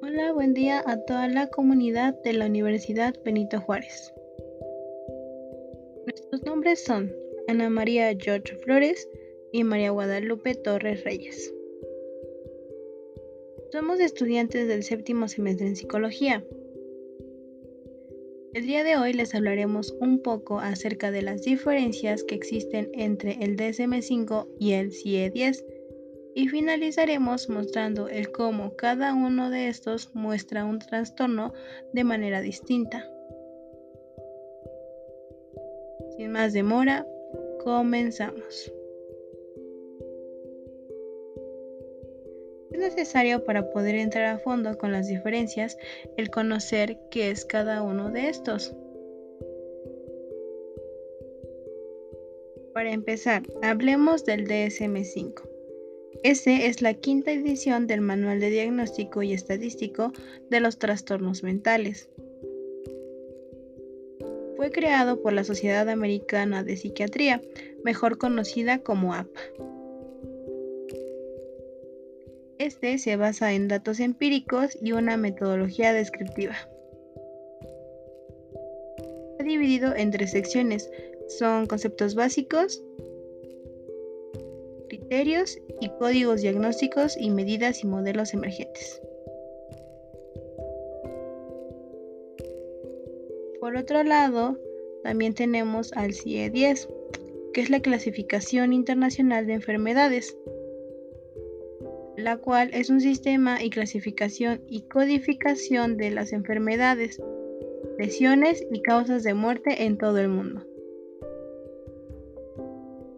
Hola, buen día a toda la comunidad de la Universidad Benito Juárez. Nuestros nombres son Ana María George Flores y María Guadalupe Torres Reyes. Somos estudiantes del séptimo semestre en psicología. El día de hoy les hablaremos un poco acerca de las diferencias que existen entre el DSM5 y el CIE-10 y finalizaremos mostrando el cómo cada uno de estos muestra un trastorno de manera distinta. Sin más demora, comenzamos. Necesario para poder entrar a fondo con las diferencias el conocer qué es cada uno de estos. Para empezar, hablemos del DSM-5. Este es la quinta edición del Manual de Diagnóstico y Estadístico de los Trastornos Mentales. Fue creado por la Sociedad Americana de Psiquiatría, mejor conocida como APA. Este se basa en datos empíricos y una metodología descriptiva. Está dividido en tres secciones. Son conceptos básicos, criterios y códigos diagnósticos y medidas y modelos emergentes. Por otro lado, también tenemos al CIE-10, que es la clasificación internacional de enfermedades la cual es un sistema y clasificación y codificación de las enfermedades, lesiones y causas de muerte en todo el mundo.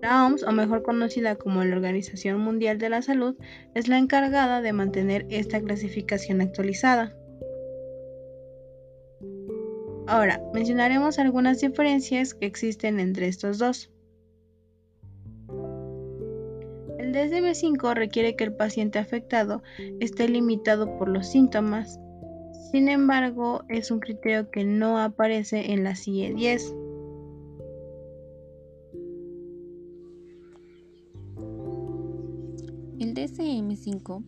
La OMS, o mejor conocida como la Organización Mundial de la Salud, es la encargada de mantener esta clasificación actualizada. Ahora, mencionaremos algunas diferencias que existen entre estos dos. El DSM-5 requiere que el paciente afectado esté limitado por los síntomas. Sin embargo, es un criterio que no aparece en la CIE-10. El DSM-5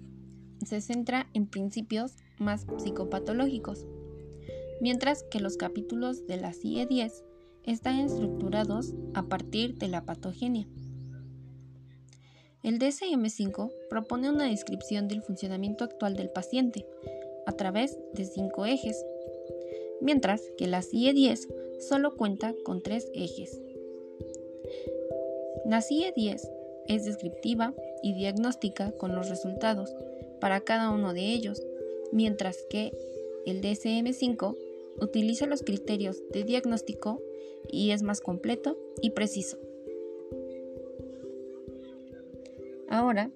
se centra en principios más psicopatológicos, mientras que los capítulos de la CIE-10 están estructurados a partir de la patogenia. El DSM-5 propone una descripción del funcionamiento actual del paciente a través de cinco ejes, mientras que la CIE-10 solo cuenta con tres ejes. La CIE-10 es descriptiva y diagnóstica con los resultados para cada uno de ellos, mientras que el DSM-5 utiliza los criterios de diagnóstico y es más completo y preciso. Ahora,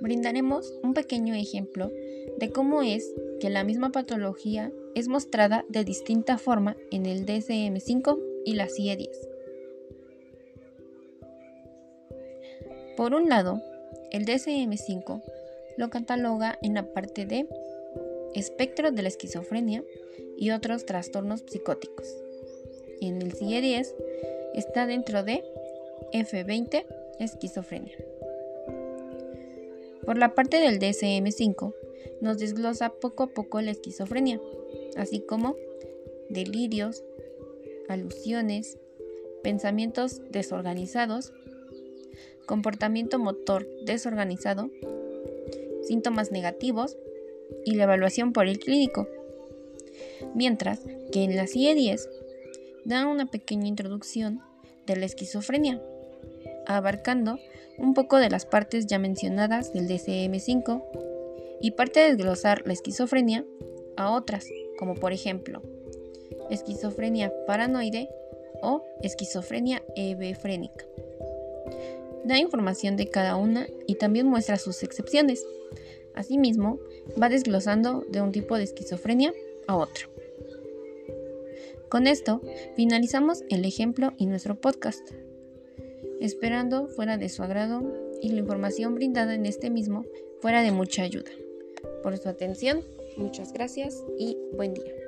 brindaremos un pequeño ejemplo de cómo es que la misma patología es mostrada de distinta forma en el DSM-5 y la CIE-10. Por un lado, el DSM-5 lo cataloga en la parte de espectro de la esquizofrenia y otros trastornos psicóticos. En el CIE-10 está dentro de F20 esquizofrenia. Por la parte del DSM5, nos desglosa poco a poco la esquizofrenia, así como delirios, alusiones, pensamientos desorganizados, comportamiento motor desorganizado, síntomas negativos y la evaluación por el clínico. Mientras que en la CIE-10 da una pequeña introducción de la esquizofrenia, abarcando un poco de las partes ya mencionadas del DCM5 y parte de desglosar la esquizofrenia a otras, como por ejemplo esquizofrenia paranoide o esquizofrenia hebefrénica. Da información de cada una y también muestra sus excepciones. Asimismo, va desglosando de un tipo de esquizofrenia a otro. Con esto, finalizamos el ejemplo y nuestro podcast esperando fuera de su agrado y la información brindada en este mismo fuera de mucha ayuda. Por su atención, muchas gracias y buen día.